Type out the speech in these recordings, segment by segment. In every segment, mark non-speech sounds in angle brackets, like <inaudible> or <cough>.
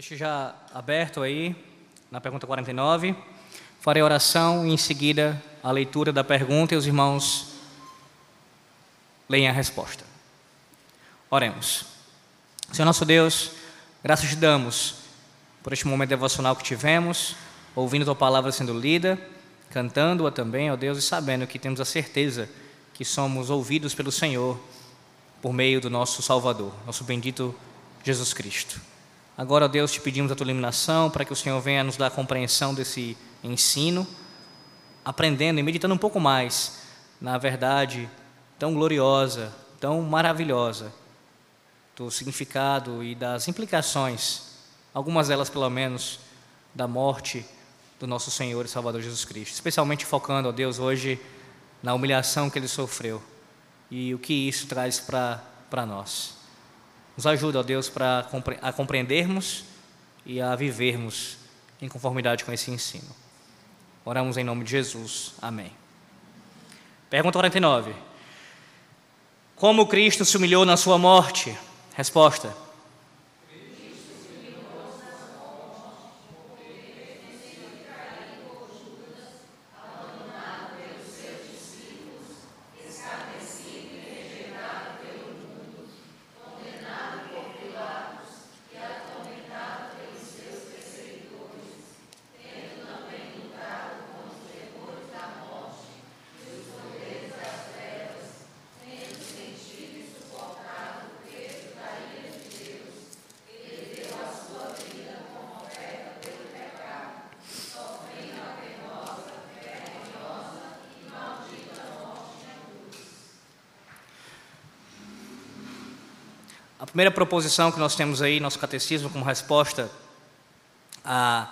Deixe já aberto aí na pergunta 49. Farei oração e em seguida a leitura da pergunta e os irmãos leem a resposta. Oremos. Senhor nosso Deus, graças te damos por este momento devocional que tivemos, ouvindo tua palavra sendo lida, cantando-a também, ó Deus, e sabendo que temos a certeza que somos ouvidos pelo Senhor por meio do nosso Salvador, nosso bendito Jesus Cristo. Agora, Deus, te pedimos a tua iluminação para que o Senhor venha nos dar a compreensão desse ensino, aprendendo e meditando um pouco mais na verdade tão gloriosa, tão maravilhosa do significado e das implicações, algumas delas pelo menos, da morte do nosso Senhor e Salvador Jesus Cristo, especialmente focando, ó Deus, hoje na humilhação que ele sofreu e o que isso traz para nós. Nos ajuda, ó Deus, para a compreendermos e a vivermos em conformidade com esse ensino. Oramos em nome de Jesus. Amém. Pergunta 49. Como Cristo se humilhou na sua morte? Resposta. Primeira proposição que nós temos aí, nosso catecismo, como resposta a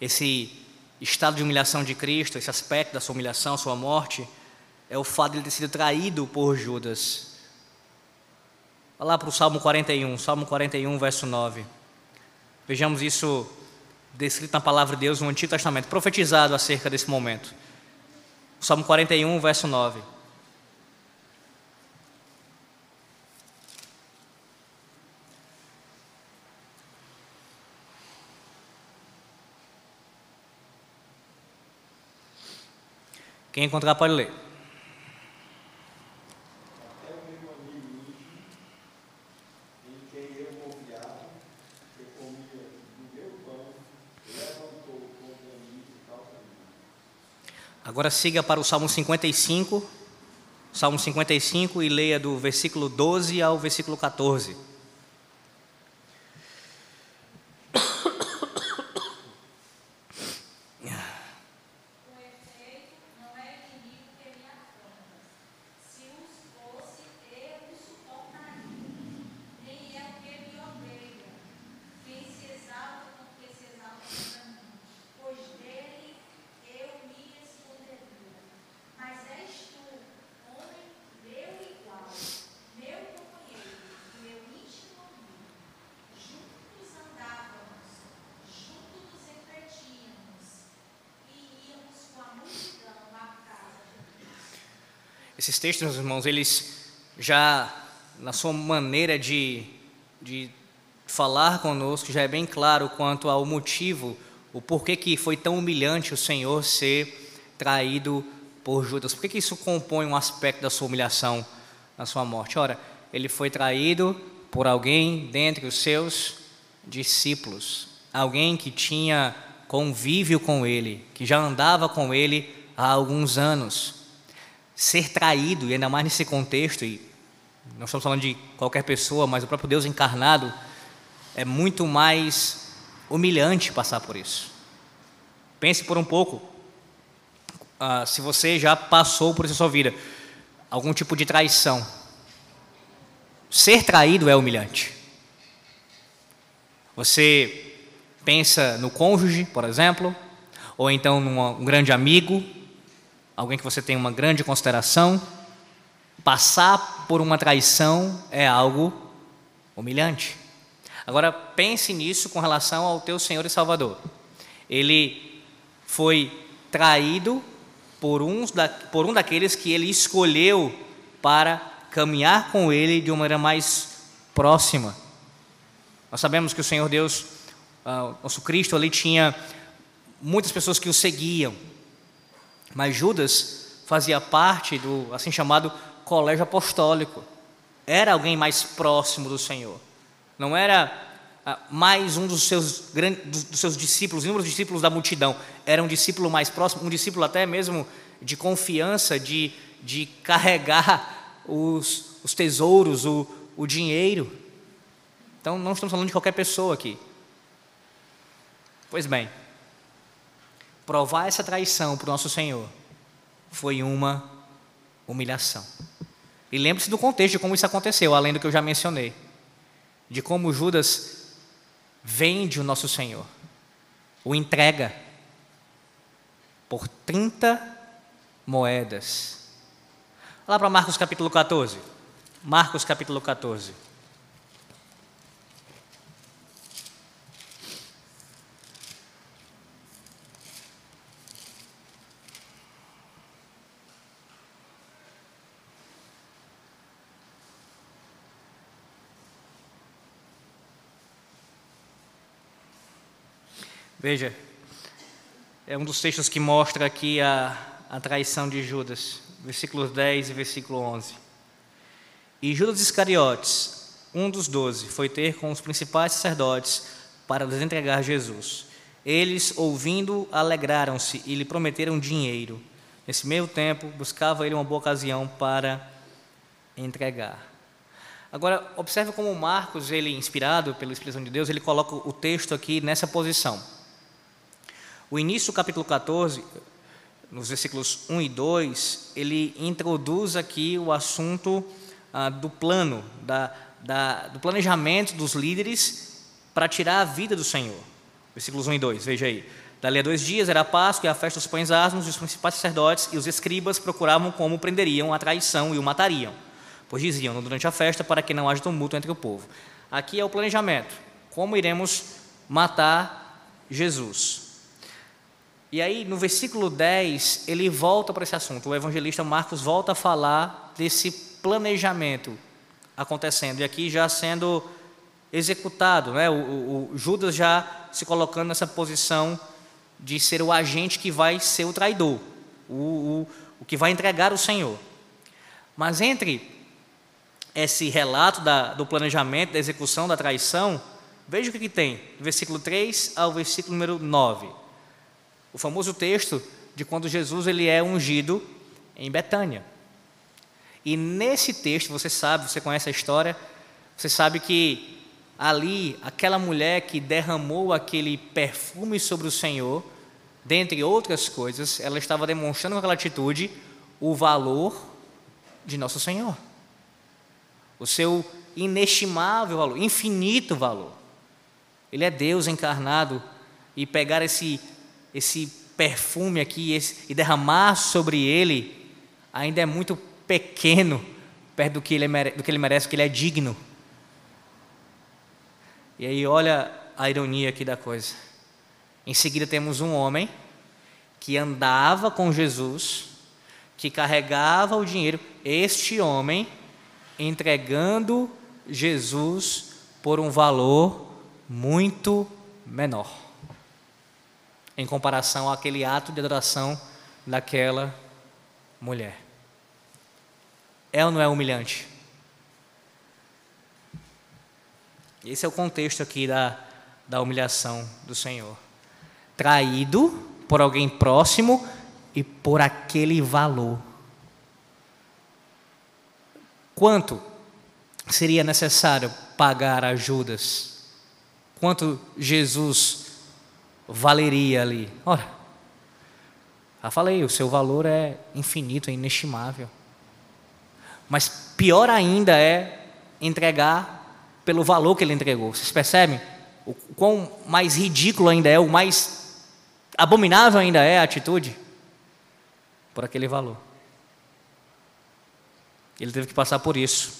esse estado de humilhação de Cristo, esse aspecto da sua humilhação, sua morte, é o fato de ele ter sido traído por Judas. Vá lá para o Salmo 41, Salmo 41, verso 9. Vejamos isso descrito na palavra de Deus no Antigo Testamento, profetizado acerca desse momento. Salmo 41, verso 9. Quem encontrar pode ler. Agora siga para o Salmo 55, Salmo 55 e leia do versículo 12 ao versículo 14. Esses textos, meus irmãos, eles já, na sua maneira de, de falar conosco, já é bem claro quanto ao motivo, o porquê que foi tão humilhante o Senhor ser traído por Judas. Por que, que isso compõe um aspecto da sua humilhação na sua morte? Ora, ele foi traído por alguém dentre os seus discípulos, alguém que tinha convívio com ele, que já andava com ele há alguns anos ser traído, e ainda mais nesse contexto, e nós estamos falando de qualquer pessoa, mas o próprio Deus encarnado, é muito mais humilhante passar por isso. Pense por um pouco, uh, se você já passou por isso na sua vida, algum tipo de traição. Ser traído é humilhante. Você pensa no cônjuge, por exemplo, ou então num grande amigo, alguém que você tem uma grande consideração, passar por uma traição é algo humilhante. Agora pense nisso com relação ao teu Senhor e Salvador. Ele foi traído por, uns da, por um daqueles que ele escolheu para caminhar com ele de uma maneira mais próxima. Nós sabemos que o Senhor Deus uh, nosso Cristo ali tinha muitas pessoas que o seguiam, mas Judas fazia parte do assim chamado colégio apostólico. Era alguém mais próximo do Senhor. Não era uh, mais um dos seus, dos seus discípulos, inúmeros discípulos da multidão. Era um discípulo mais próximo, um discípulo até mesmo de confiança, de, de carregar os, os tesouros, o, o dinheiro. Então, não estamos falando de qualquer pessoa aqui. Pois bem, provar essa traição para o nosso Senhor foi uma humilhação. E lembre-se do contexto de como isso aconteceu, além do que eu já mencionei. De como Judas vende o nosso Senhor, o entrega por 30 moedas. Lá para Marcos capítulo 14. Marcos capítulo 14. Veja, é um dos textos que mostra aqui a, a traição de Judas, versículos 10 e versículo 11. E Judas Iscariotes, um dos doze, foi ter com os principais sacerdotes para lhes entregar Jesus. Eles, ouvindo, alegraram-se e lhe prometeram dinheiro. Nesse meio tempo, buscava ele uma boa ocasião para entregar. Agora, observe como Marcos, ele inspirado pela expressão de Deus, ele coloca o texto aqui nessa posição. O início do capítulo 14, nos versículos 1 e 2, ele introduz aqui o assunto ah, do plano, da, da, do planejamento dos líderes para tirar a vida do Senhor. Versículos 1 e 2, veja aí. Dali a dois dias era a Páscoa e a festa dos pães asmos, e os principais sacerdotes e os escribas procuravam como prenderiam a traição e o matariam, pois diziam durante a festa para que não haja tumulto entre o povo. Aqui é o planejamento: como iremos matar Jesus. E aí, no versículo 10, ele volta para esse assunto. O evangelista Marcos volta a falar desse planejamento acontecendo e aqui já sendo executado, né? O, o, o, Judas já se colocando nessa posição de ser o agente que vai ser o traidor, o, o, o que vai entregar o Senhor. Mas entre esse relato da, do planejamento, da execução da traição, veja o que, que tem, do versículo 3 ao versículo número 9. O famoso texto de quando Jesus ele é ungido em Betânia. E nesse texto, você sabe, você conhece a história, você sabe que ali, aquela mulher que derramou aquele perfume sobre o Senhor, dentre outras coisas, ela estava demonstrando com aquela atitude o valor de nosso Senhor. O seu inestimável valor, infinito valor. Ele é Deus encarnado e pegar esse esse perfume aqui esse, e derramar sobre ele ainda é muito pequeno perto do que ele, mere, do que ele merece, que ele é digno. E aí, olha a ironia aqui da coisa. Em seguida, temos um homem que andava com Jesus, que carregava o dinheiro, este homem entregando Jesus por um valor muito menor, em comparação àquele ato de adoração daquela mulher. É ou não é humilhante? Esse é o contexto aqui da, da humilhação do Senhor. Traído por alguém próximo e por aquele valor. Quanto seria necessário pagar a Judas? Quanto Jesus valeria ali? Ora, já falei, o seu valor é infinito, é inestimável. Mas pior ainda é entregar pelo valor que ele entregou. Vocês percebem? O quão mais ridículo ainda é, o mais abominável ainda é a atitude por aquele valor. Ele teve que passar por isso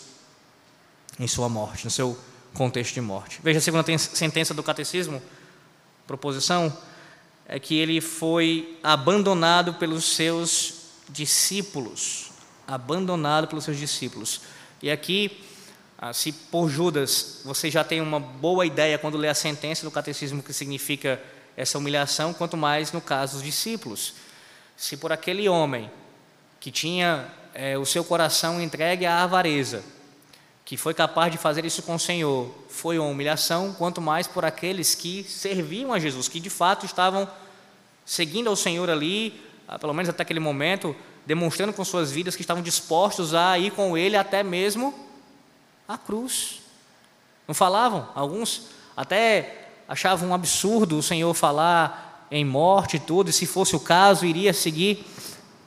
em sua morte, no seu contexto de morte. Veja a segunda sentença do catecismo, proposição, é que ele foi abandonado pelos seus discípulos abandonado pelos seus discípulos. E aqui Ah, se por Judas você já tem uma boa ideia quando lê a sentença do catecismo que significa essa humilhação, quanto mais no caso dos discípulos. Se por aquele homem que tinha é, o seu coração entregue à avareza, que foi capaz de fazer isso com o Senhor, foi uma humilhação, quanto mais por aqueles que serviam a Jesus, que de fato estavam seguindo ao Senhor ali, ah, pelo menos até aquele momento, demonstrando com suas vidas que estavam dispostos a ir com ele até mesmo a cruz. Não falavam? Alguns até achavam um absurdo o Senhor falar em morte e tudo, e se fosse o caso, iria seguir.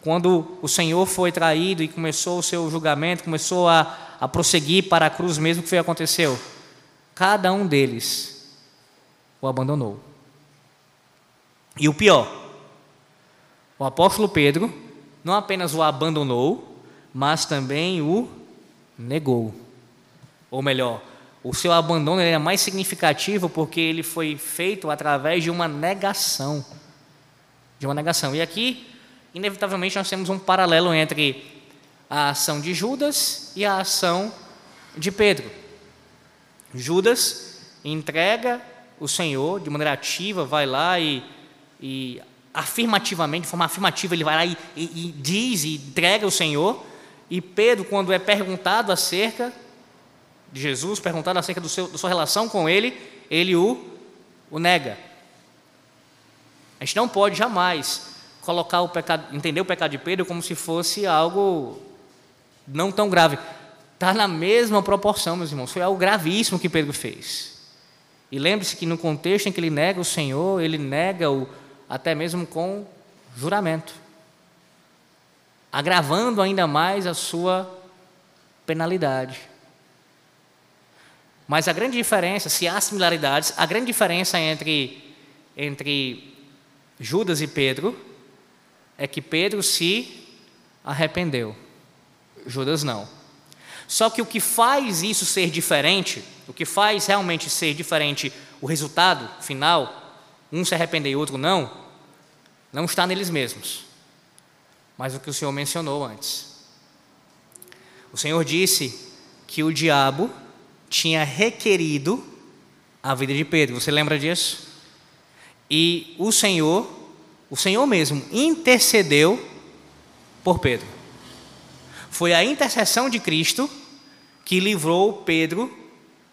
Quando o Senhor foi traído e começou o seu julgamento, começou a, a prosseguir para a cruz mesmo, o que foi aconteceu? Cada um deles o abandonou. E o pior, o apóstolo Pedro não apenas o abandonou, mas também o negou. Ou melhor, o seu abandono é mais significativo porque ele foi feito através de uma negação. De uma negação. E aqui, inevitavelmente, nós temos um paralelo entre a ação de Judas e a ação de Pedro. Judas entrega o Senhor de maneira ativa, vai lá e, e afirmativamente, de forma afirmativa, ele vai lá e, e, e diz e entrega o Senhor. E Pedro, quando é perguntado acerca de Jesus, perguntado acerca do seu, da sua relação com ele, ele o, o nega. A gente não pode jamais colocar o pecado, entender o pecado de Pedro como se fosse algo não tão grave. Está na mesma proporção, meus irmãos. Foi algo gravíssimo que Pedro fez. E lembre-se que no contexto em que ele nega o Senhor, ele nega o, até mesmo com juramento, agravando ainda mais a sua penalidade. Mas a grande diferença, se há similaridades, a grande diferença entre, entre Judas e Pedro é que Pedro se arrependeu, Judas não. Só que o que faz isso ser diferente, o que faz realmente ser diferente o resultado final, um se arrepender e outro não, não está neles mesmos, mas o que o Senhor mencionou antes. O Senhor disse que o diabo tinha requerido a vida de Pedro, você lembra disso? E o Senhor, o Senhor mesmo, intercedeu por Pedro. Foi a intercessão de Cristo que livrou Pedro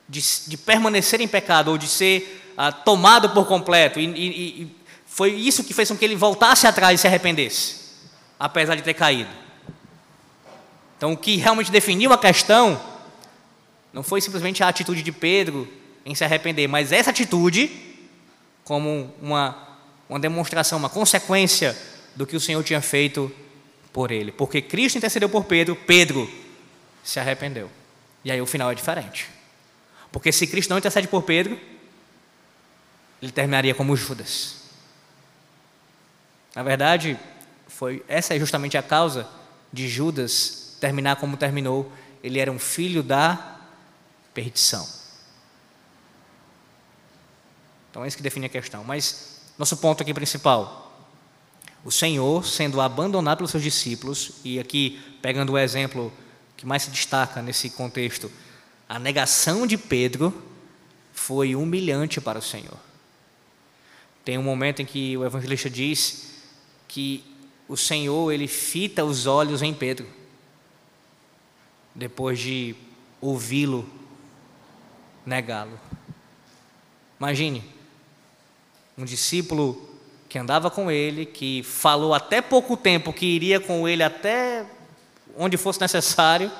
de, de permanecer em pecado ou de ser ah, tomado por completo. E, e, e foi isso que fez com que ele voltasse atrás e se arrependesse, apesar de ter caído. Então, o que realmente definiu a questão não foi simplesmente a atitude de Pedro em se arrepender, mas essa atitude como uma, uma demonstração, uma consequência do que o Senhor tinha feito por ele. Porque Cristo intercedeu por Pedro, Pedro se arrependeu. E aí o final é diferente. Porque se Cristo não intercede por Pedro, ele terminaria como Judas. Na verdade, foi essa é justamente a causa de Judas terminar como terminou. Ele era um filho da perdição. Então é isso que define a questão. Mas nosso ponto aqui principal, o Senhor sendo abandonado pelos seus discípulos e aqui pegando o exemplo que mais se destaca nesse contexto, a negação de Pedro foi humilhante para o Senhor. Tem um momento em que o evangelista diz que o Senhor ele fita os olhos em Pedro depois de ouvi-lo negá-lo. Imagine um discípulo que andava com ele, que falou até pouco tempo que iria com ele até onde fosse necessário,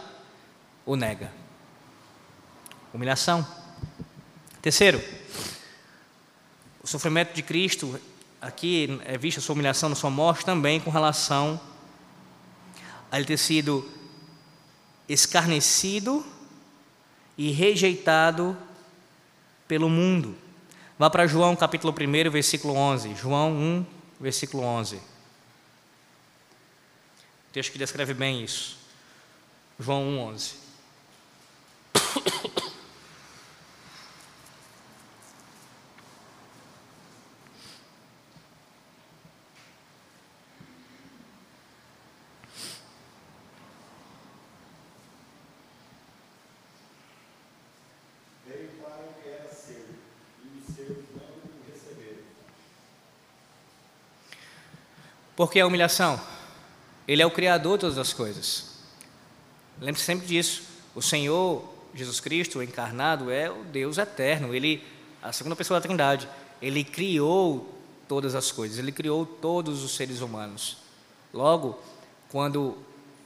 o nega. Humilhação. Terceiro, o sofrimento de Cristo, aqui é vista a sua humilhação na sua morte também com relação a ele ter sido escarnecido e rejeitado pelo mundo. Vá para João capítulo 1, versículo 11. João 1, versículo 11. O texto que descreve bem isso. João 1, 11. Por que a humilhação? Ele é o Criador de todas as coisas. Lembre-se sempre disso. O Senhor Jesus Cristo encarnado é o Deus eterno. Ele, a segunda pessoa da Trindade, ele criou todas as coisas. Ele criou todos os seres humanos. Logo, quando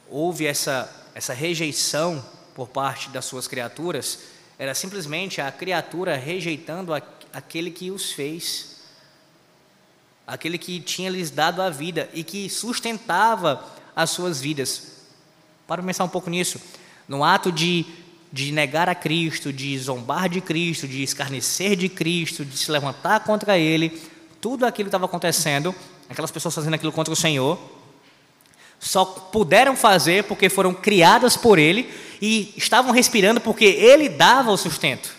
houve essa essa rejeição por parte das suas criaturas, era simplesmente a criatura rejeitando aquele que os fez aquele que tinha lhes dado a vida e que sustentava as suas vidas. Para pensar um pouco nisso. No ato de, de negar a Cristo, de zombar de Cristo, de escarnecer de Cristo, de se levantar contra Ele, tudo aquilo estava acontecendo, aquelas pessoas fazendo aquilo contra o Senhor, só puderam fazer porque foram criadas por Ele e estavam respirando porque Ele dava o sustento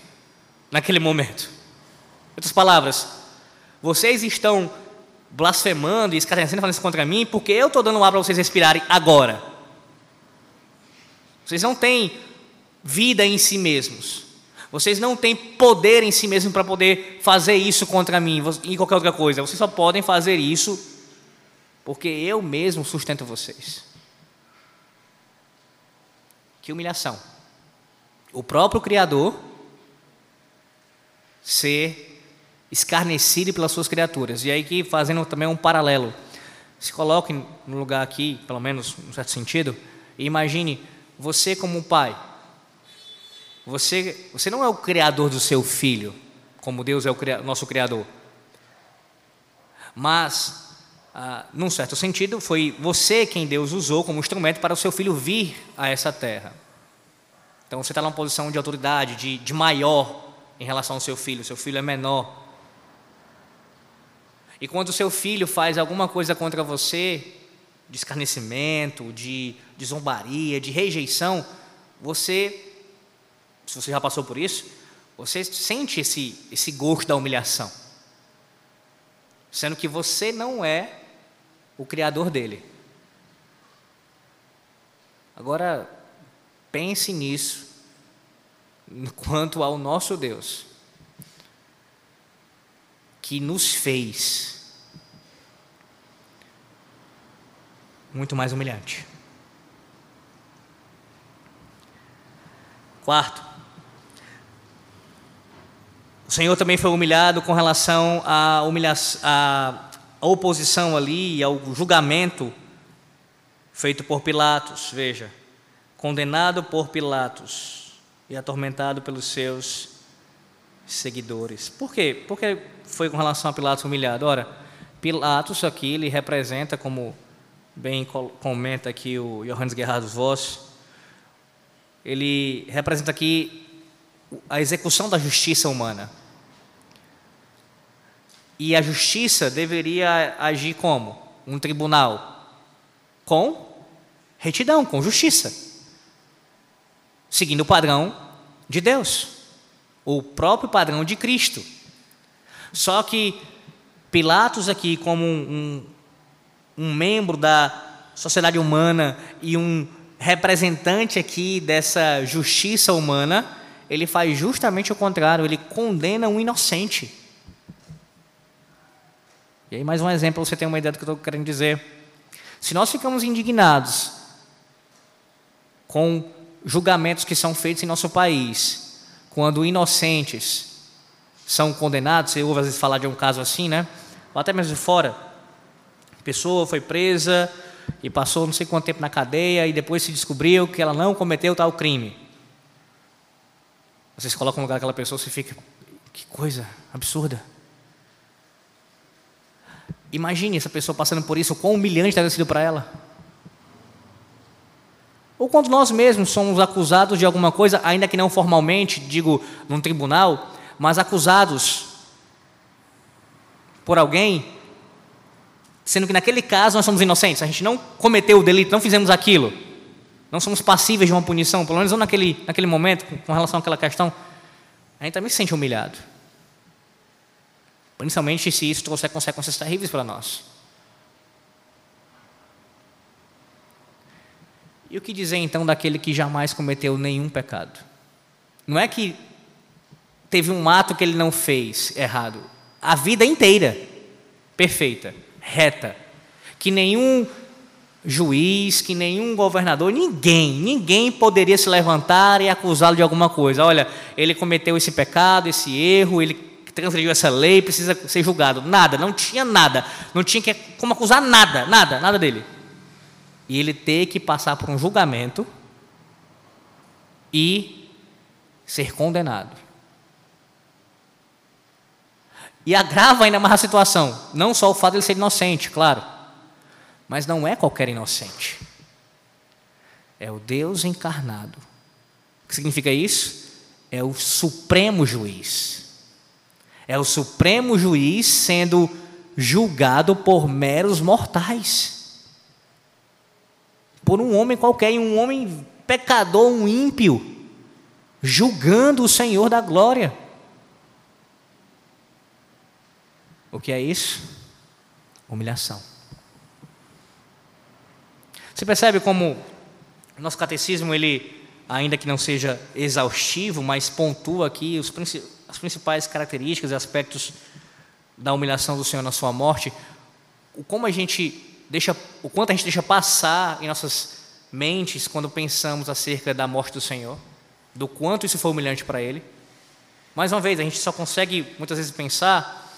naquele momento. Em outras palavras, vocês estão blasfemando e escarnecendo, falando isso contra mim, porque eu estou dando ar para vocês respirarem agora. Vocês não têm vida em si mesmos. Vocês não têm poder em si mesmos para poder fazer isso contra mim e qualquer outra coisa. Vocês só podem fazer isso porque eu mesmo sustento vocês. Que humilhação. O próprio Criador ser escarnecido pelas suas criaturas. E aí que fazendo também um paralelo. Se coloque no lugar aqui, pelo menos em certo sentido, e imagine você como um pai. Você, você não é o criador do seu filho, como Deus é o nosso criador. Mas, ah, num certo sentido, foi você quem Deus usou como instrumento para o seu filho vir a essa terra. Então você está numa posição de autoridade, de, de maior em relação ao seu filho. Seu filho é menor. E quando o seu filho faz alguma coisa contra você, de escarnecimento, de, de zombaria, de rejeição, você, se você já passou por isso, você sente esse, esse gosto da humilhação. Sendo que você não é o criador dele. Agora, pense nisso quanto ao nosso Deus que nos fez muito mais humilhante. Quarto, o Senhor também foi humilhado com relação à, à oposição ali, ao julgamento feito por Pilatos. Veja, condenado por Pilatos e atormentado pelos seus seguidores. Por quê? Porque foi com relação a Pilatos humilhado. Ora, Pilatos aqui ele representa, como bem comenta aqui o Johannes Gerhard Voss, ele representa aqui a execução da justiça humana. E a justiça deveria agir como? Um tribunal com retidão, com justiça, seguindo o padrão de Deus o próprio padrão de Cristo. Só que Pilatos, aqui, como um, um, membro da sociedade humana e um representante aqui dessa justiça humana, ele faz justamente o contrário, ele condena um inocente. E aí, mais um exemplo, você tem uma ideia do que eu estou querendo dizer. Se nós ficamos indignados com julgamentos que são feitos em nosso país, quando inocentes são condenados, você ouve às vezes falar de um caso assim, né? Ou até mesmo de fora. A pessoa foi presa e passou não sei quanto tempo na cadeia e depois se descobriu que ela não cometeu tal crime. Vocês colocam no lugar daquela pessoa e fica, que coisa absurda. Imagine essa pessoa passando por isso, o quão humilhante deve ter sido para ela. Ou quando nós mesmos somos acusados de alguma coisa, ainda que não formalmente, digo, num tribunal, mas acusados por alguém, sendo que naquele caso nós somos inocentes, a gente não cometeu o delito, não fizemos aquilo, não somos passíveis de uma punição, pelo menos não naquele, naquele momento, com relação àquela questão, a gente também se sente humilhado. Principalmente se isso trouxer consequências terríveis para nós. E o que dizer então daquele que jamais cometeu nenhum pecado? Não é que teve um ato que ele não fez errado, a vida inteira perfeita, reta, que nenhum juiz, que nenhum governador, ninguém, ninguém poderia se levantar e acusá-lo de alguma coisa. Olha, ele cometeu esse pecado, esse erro, ele transgrediu essa lei, precisa ser julgado. Nada, não tinha nada, não tinha como acusar nada, nada, nada dele. E ele ter que passar por um julgamento e ser condenado. E agrava ainda mais a situação, não só o fato de ele ser inocente, claro, mas não é qualquer inocente. É o Deus encarnado. O que significa isso? É o supremo juiz. É o supremo juiz sendo julgado por meros mortais. Por um homem qualquer, um homem pecador, um ímpio, julgando o Senhor da glória. O que é isso? Humilhação. Você percebe como nosso catecismo, ele, ainda que não seja exaustivo, mas pontua aqui os, as principais características e aspectos da humilhação do Senhor na sua morte, como a gente deixa, o quanto a gente deixa passar em nossas mentes quando pensamos acerca da morte do Senhor, do quanto isso foi humilhante para ele. Mais uma vez, a gente só consegue muitas vezes pensar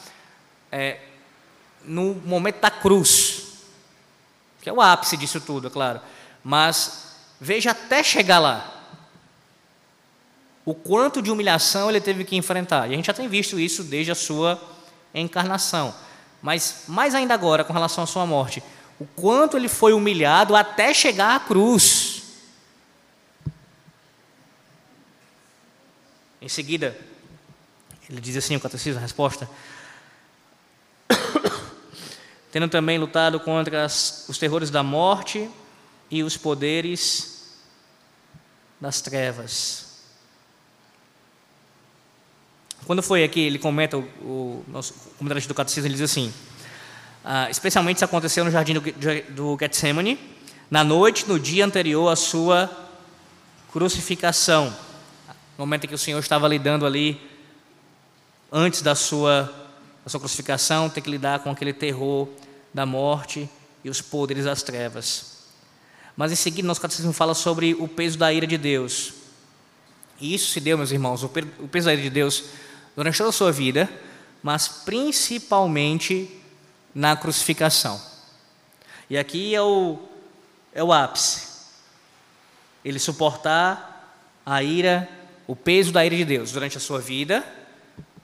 é, no momento da cruz, que é o ápice disso tudo, é claro. Mas veja até chegar lá. O quanto de humilhação ele teve que enfrentar. E a gente já tem visto isso desde a sua encarnação. Mas mais ainda agora, com relação à sua morte, o quanto ele foi humilhado até chegar à cruz. Em seguida, ele diz assim: o catecismo, a resposta <coughs> tendo também lutado contra as, os terrores da morte e os poderes das trevas. Quando foi aqui, ele comenta, o, o nosso comandante do catecismo, ele diz assim, ah, especialmente isso aconteceu no jardim do, do Getsemane, na noite, no dia anterior à sua crucificação, no momento em que o Senhor estava lidando ali, antes da sua a sua crucificação, ter que lidar com aquele terror da morte e os poderes das trevas. Mas em seguida, nosso catecismo fala sobre o peso da ira de Deus. E isso se deu, meus irmãos, o peso da ira de Deus durante toda a sua vida, mas principalmente na crucificação. E aqui é o, é o ápice. Ele suportar a ira, o peso da ira de Deus durante a sua vida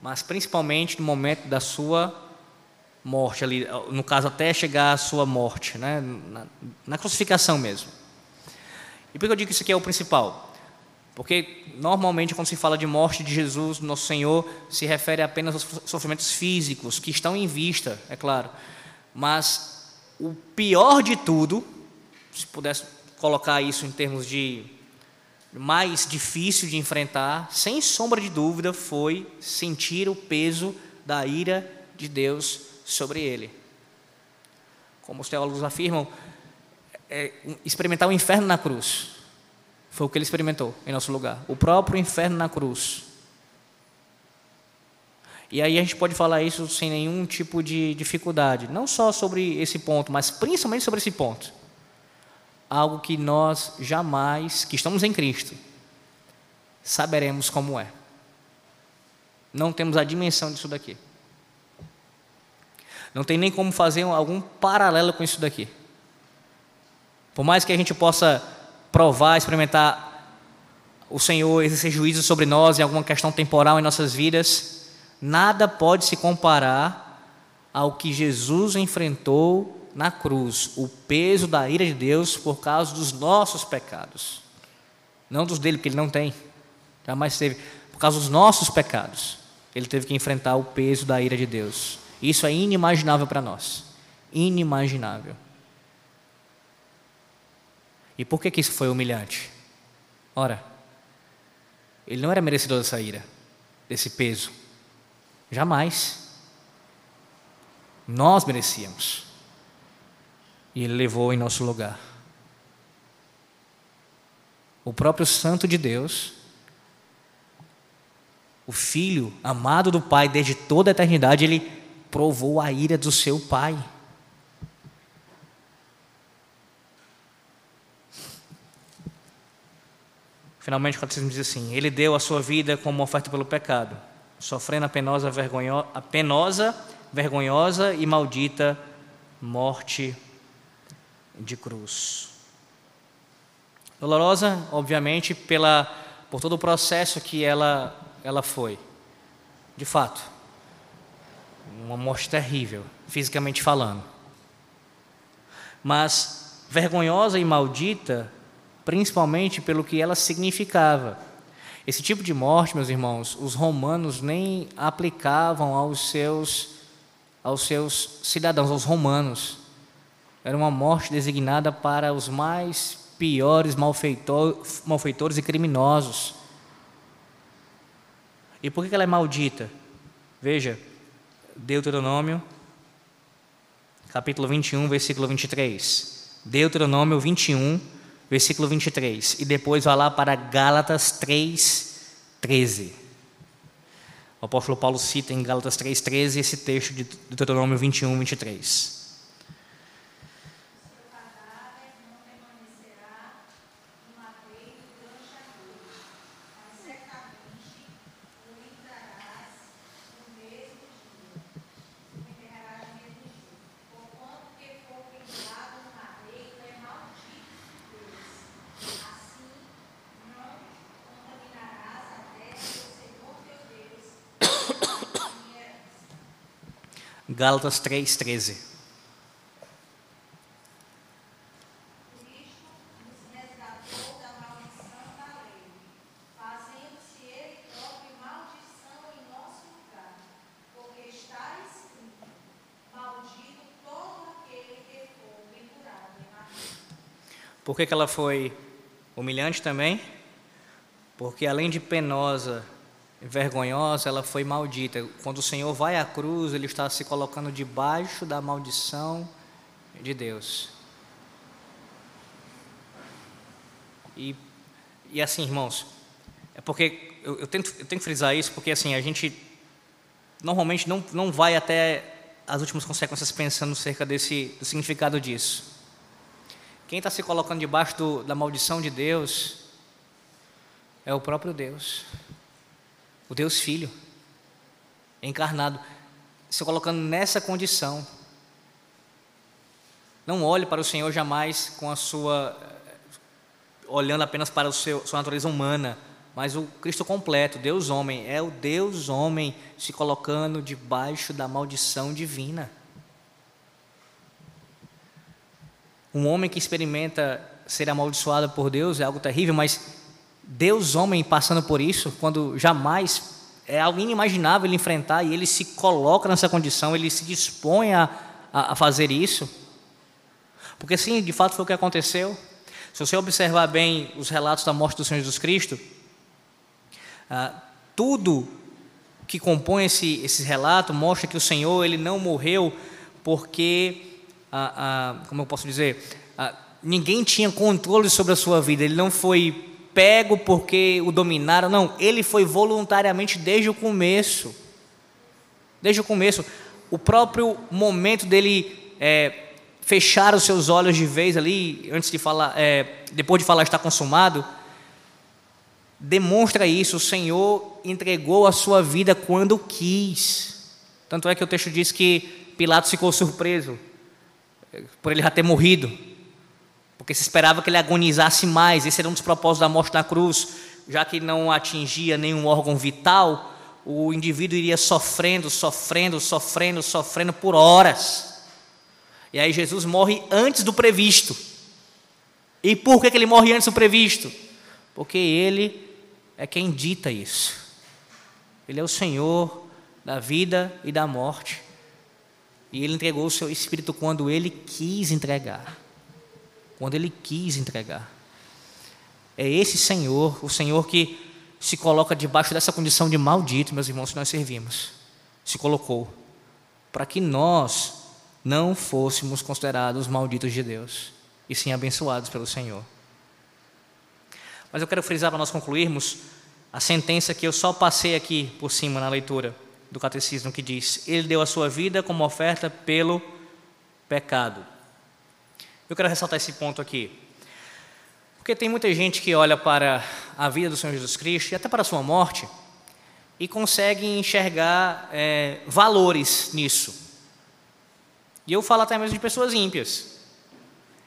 mas principalmente no momento da sua morte, ali, no caso, até chegar à sua morte, né? na, na crucificação mesmo. E por que eu digo que isso aqui é o principal? Porque normalmente, quando se fala de morte de Jesus, nosso Senhor, se refere apenas aos sofrimentos físicos, que estão em vista, é claro. Mas o pior de tudo, se pudesse colocar isso em termos de mais difícil de enfrentar, sem sombra de dúvida, foi sentir o peso da ira de Deus sobre ele. Como os teólogos afirmam, é, experimentar o inferno na cruz foi o que ele experimentou em nosso lugar o próprio inferno na cruz. E aí a gente pode falar isso sem nenhum tipo de dificuldade, não só sobre esse ponto, mas principalmente sobre esse ponto algo que nós jamais, que estamos em Cristo, saberemos como é. Não temos a dimensão disso daqui. Não tem nem como fazer algum paralelo com isso daqui. Por mais que a gente possa provar, experimentar o Senhor exercer juízo sobre nós em alguma questão temporal em nossas vidas, nada pode se comparar ao que Jesus enfrentou na cruz o peso da ira de Deus por causa dos nossos pecados. Não dos dele, porque ele não tem. Jamais teve. Por causa dos nossos pecados. Ele teve que enfrentar o peso da ira de Deus. Isso é inimaginável para nós. Inimaginável. E por que, que isso foi humilhante? Ora, ele não era merecedor dessa ira, desse peso. Jamais. Nós merecíamos e Ele levou em nosso lugar. O próprio Santo de Deus, o Filho amado do Pai desde toda a eternidade, ele provou a ira do seu Pai. Finalmente o catecismo diz assim: Ele deu a sua vida como oferta pelo pecado, sofrendo a penosa, vergonho, a penosa, vergonhosa e maldita morte de cruz. Dolorosa, obviamente, pela, por todo o processo que ela, ela foi. De fato, uma morte terrível, fisicamente falando. Mas vergonhosa e maldita principalmente pelo que ela significava. Esse tipo de morte, meus irmãos, os romanos nem aplicavam aos seus, aos seus cidadãos, aos romanos. Era uma morte designada para os mais piores malfeitor, malfeitores e criminosos. E por que ela é maldita? Veja, Deuteronômio, capítulo 21, versículo 23. Deuteronômio 21, versículo 23, e depois vai lá para Gálatas 3, 13. O apóstolo Paulo cita em Gálatas 3, 13 esse texto de Deuteronômio 21, 23. Gálatas 3,13. Por que, que ela foi humilhante também? Porque além de penosa vergonhosa, ela foi maldita. Quando o Senhor vai à cruz, ele está se colocando debaixo da maldição de Deus. E, e assim, irmãos, é porque eu, eu, tento, eu tenho que frisar isso, porque assim, a gente normalmente não, não vai até as últimas consequências pensando cerca desse, do significado disso. Quem está se colocando debaixo do, da maldição de Deus é o próprio Deus o Deus Filho, encarnado, se colocando nessa condição. Não olhe para o Senhor jamais com a sua olhando apenas para a sua natureza humana, mas o Cristo completo, Deus homem, é o Deus homem se colocando debaixo da maldição divina. Um homem que experimenta ser amaldiçoado por Deus é algo terrível, mas Deus, homem, passando por isso, quando jamais é algo inimaginável ele enfrentar e ele se coloca nessa condição, ele se dispõe a, a, fazer isso. Porque, sim, de fato foi o que aconteceu. Se você observar bem os relatos da morte do Senhor Jesus Cristo, ah, tudo que compõe esse, esse relato mostra que o Senhor ele não morreu porque, ah, ah, como eu posso dizer, ah, ninguém tinha controle sobre a sua vida, ele não foi pego porque o dominaram. Não, ele foi voluntariamente desde o começo. Desde o começo. O próprio momento dele é, fechar os seus olhos de vez ali, antes de falar, é, depois de falar está consumado, demonstra isso. O Senhor entregou a sua vida quando quis. Tanto é que o texto diz que Pilatos ficou surpreso por ele já ter morrido porque se esperava que ele agonizasse mais. Esse era um dos propósitos da morte na cruz, já que não atingia nenhum órgão vital, o indivíduo iria sofrendo, sofrendo, sofrendo, sofrendo por horas. E aí Jesus morre antes do previsto. E por que ele morre antes do previsto? Porque ele é quem dita isso. Ele é o Senhor da vida e da morte. E ele entregou o seu espírito quando ele quis entregar quando ele quis entregar. É esse Senhor, o Senhor que se coloca debaixo dessa condição de maldito, meus irmãos, que nós servimos. Se colocou para que nós não fôssemos considerados malditos de Deus, e sim abençoados pelo Senhor. Mas eu quero frisar para nós concluirmos a sentença que eu só passei aqui por cima na leitura do catecismo que diz: Ele deu a sua vida como oferta pelo pecado. Eu quero ressaltar esse ponto aqui. Porque tem muita gente que olha para a vida do Senhor Jesus Cristo e até para a sua morte e conseguem enxergar é, valores nisso. E eu falo até mesmo de pessoas ímpias.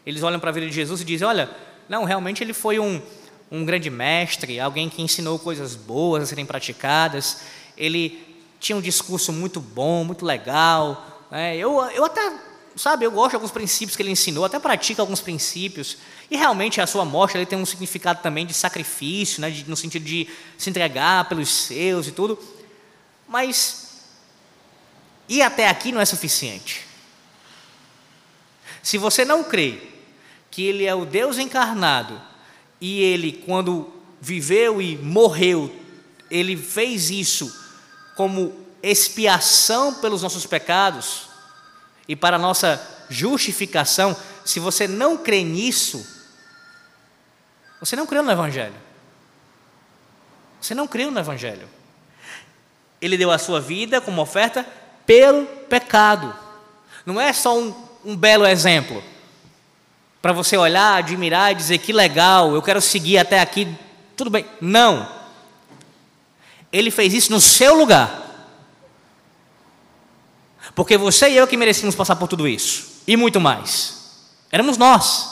Eles olham para a vida de Jesus e dizem: olha, não, realmente ele foi um, um grande mestre, alguém que ensinou coisas boas a serem praticadas, ele tinha um discurso muito bom, muito legal. Né? Eu, eu até, sabe, eu gosto de alguns princípios que ele ensinou, até pratico alguns princípios. E realmente a sua morte ele tem um significado também de sacrifício, né? De, no sentido de se entregar pelos seus e tudo. Mas ir até aqui não é suficiente. Se você não crê que Ele é o Deus encarnado e Ele, quando viveu e morreu, Ele fez isso como expiação pelos nossos pecados e para nossa justificação, se você não crê nisso, você não creu no Evangelho. Você não creu no Evangelho. Ele deu a sua vida como oferta pelo pecado. Não é só um, um belo exemplo para você olhar, admirar e dizer que legal, eu quero seguir até aqui, tudo bem. Não. Ele fez isso no seu lugar. Porque você e eu que merecíamos passar por tudo isso. E muito mais. Éramos nós.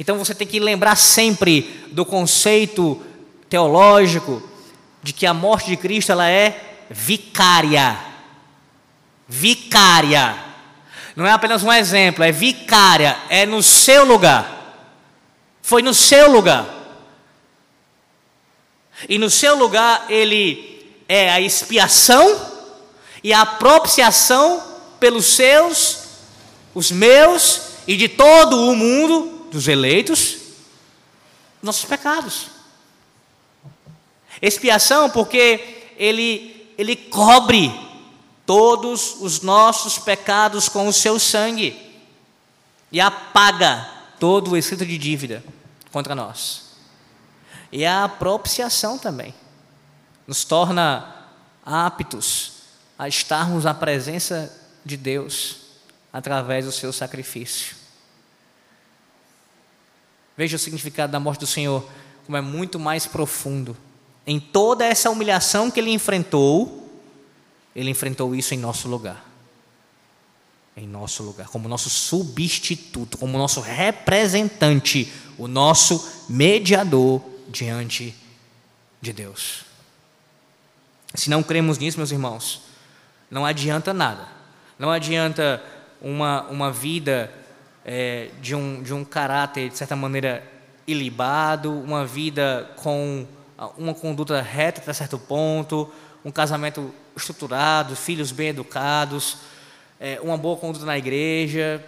Então você tem que lembrar sempre do conceito teológico de que a morte de Cristo ela é vicária. Vicária. Não é apenas um exemplo, é vicária, é no seu lugar. Foi no seu lugar. E no seu lugar ele é a expiação e a propiciação pelos seus, os meus e de todo o mundo dos eleitos nossos pecados. Expiação porque ele, ele cobre todos os nossos pecados com o seu sangue e apaga todo o escrito de dívida contra nós. E a propiciação também nos torna aptos a estarmos na presença de Deus através do seu sacrifício. Veja o significado da morte do Senhor, como é muito mais profundo. Em toda essa humilhação que ele enfrentou, ele enfrentou isso em nosso lugar. Em nosso lugar, como nosso substituto, como nosso representante, o nosso mediador diante de Deus. Se não cremos nisso, meus irmãos, não adianta nada. Não adianta uma, uma vida é, de, um, de um caráter, de certa maneira, ilibado, uma vida com uma conduta reta até certo ponto, um casamento estruturado, filhos bem educados, é, uma boa conduta na igreja,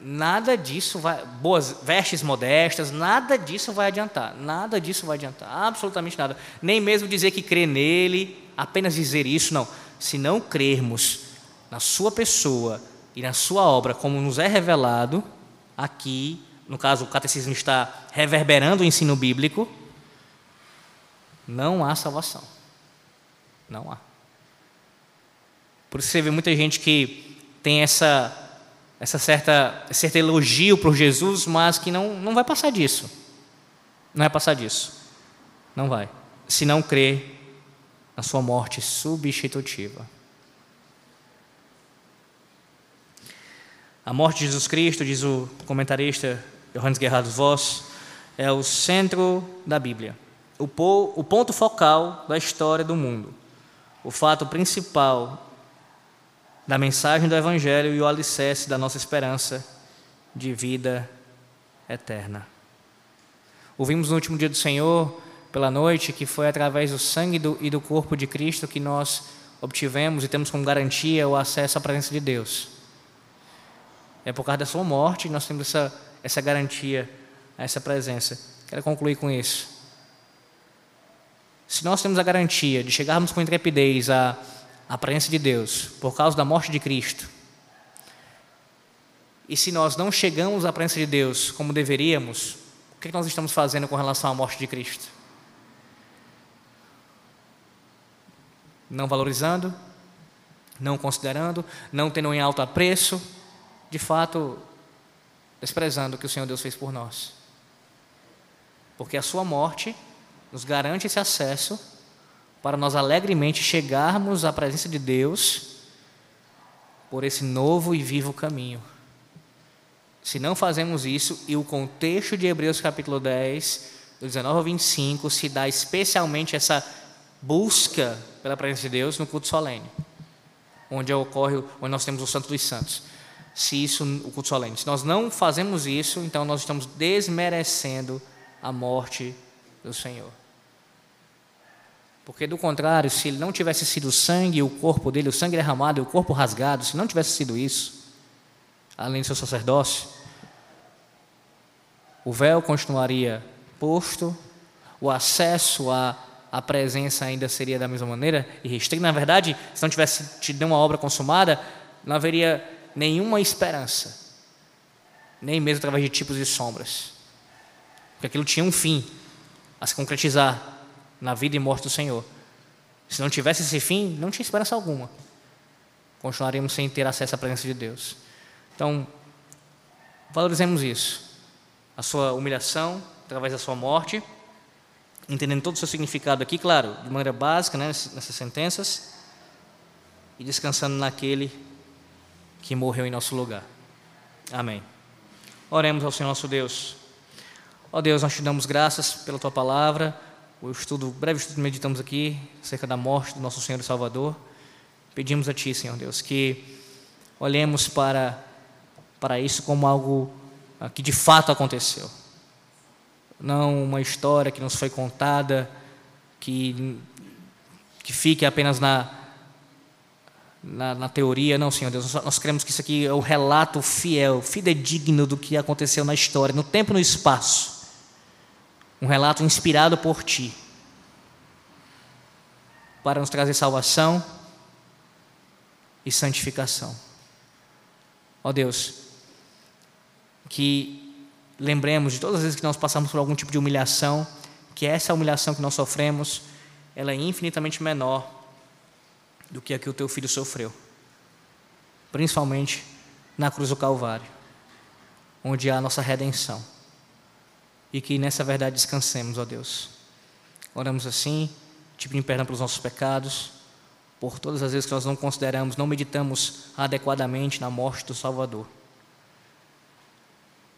nada disso vai, boas vestes modestas, nada disso vai adiantar, nada disso vai adiantar, absolutamente nada. Nem mesmo dizer que crê nele, apenas dizer isso, não. Se não crermos na sua pessoa e na sua obra como nos é revelado, aqui, no caso, o catecismo está reverberando o ensino bíblico, não há salvação. Não há. Por isso você vê muita gente que tem essa, essa certa, certo elogio por Jesus, mas que não, não vai passar disso. Não vai passar disso. Não vai. Se não crer na sua morte substitutiva. A morte de Jesus Cristo, diz o comentarista Johannes Gerhard Voss, é o centro da Bíblia, o, o ponto focal da história do mundo, o fato principal da mensagem do Evangelho e o alicerce da nossa esperança de vida eterna. Ouvimos no último dia do Senhor, pela noite, que foi através do sangue do, e do corpo de Cristo que nós obtivemos e temos como garantia o acesso à presença de Deus. É por causa da sua morte que nós temos essa, essa garantia, essa presença. Quero concluir com isso. Se nós temos a garantia de chegarmos com intrepidez à, à presença de Deus por causa da morte de Cristo, e se nós não chegamos à presença de Deus como deveríamos, o que nós estamos fazendo com relação à morte de Cristo? Não valorizando, não considerando, não tendo em alto apreço, de fato, desprezando o que o Senhor Deus fez por nós. porque a sua morte nos garante esse acesso para nós alegremente chegarmos à presença de Deus por esse novo e vivo caminho. Se não fazemos isso, e o contexto de Hebreus capítulo 10, do 19 ao 25, se dá especialmente essa busca pela presença de Deus no culto solene, onde ocorre, onde nós temos o Santo dos Santos. Se isso, o culto solene. Se nós não fazemos isso, então nós estamos desmerecendo a morte do Senhor. Porque do contrário, se ele não tivesse sido o sangue o corpo dele, o sangue derramado o corpo rasgado, se não tivesse sido isso, além do seu sacerdócio, o véu continuaria posto, o acesso à, à presença ainda seria da mesma maneira e restrito. Na verdade, se não tivesse tido uma obra consumada, não haveria nenhuma esperança, nem mesmo através de tipos e sombras. Porque aquilo tinha um fim a se concretizar na vida e morte do Senhor. Se não tivesse esse fim, não tinha esperança alguma. Continuaríamos sem ter acesso à presença de Deus. Então, valorizemos isso. A sua humilhação através da sua morte, entendendo todo o seu significado aqui, claro, de maneira básica, né, nessas sentenças, e descansando naquele que morreu em nosso lugar. Amém. Oremos ao Senhor nosso Deus. Ó Deus, nós te damos graças pela tua palavra, o estudo, o breve estudo que meditamos aqui acerca da morte do nosso Senhor e Salvador. Pedimos a Ti, Senhor Deus, que olhemos para, para isso como algo ah, que de fato aconteceu. Não uma história que nos foi contada, que, que fique apenas na, na, na, teoria, não, Senhor Deus, nós, nós queremos que isso aqui é o relato fiel, fidedigno do que aconteceu na história, no tempo e no espaço um relato inspirado por ti, para nos trazer salvação e santificação. Ó Deus, que lembremos de todas as vezes que nós passamos por algum tipo de humilhação, que essa humilhação que nós sofremos, ela é infinitamente menor do que a que o teu filho sofreu, principalmente na cruz do Calvário, onde há a nossa redenção e que nessa verdade descansemos, ó Deus. Oramos assim, te pedimos perdão pelos nossos pecados, por todas as vezes que nós não consideramos, não meditamos adequadamente na morte do Salvador.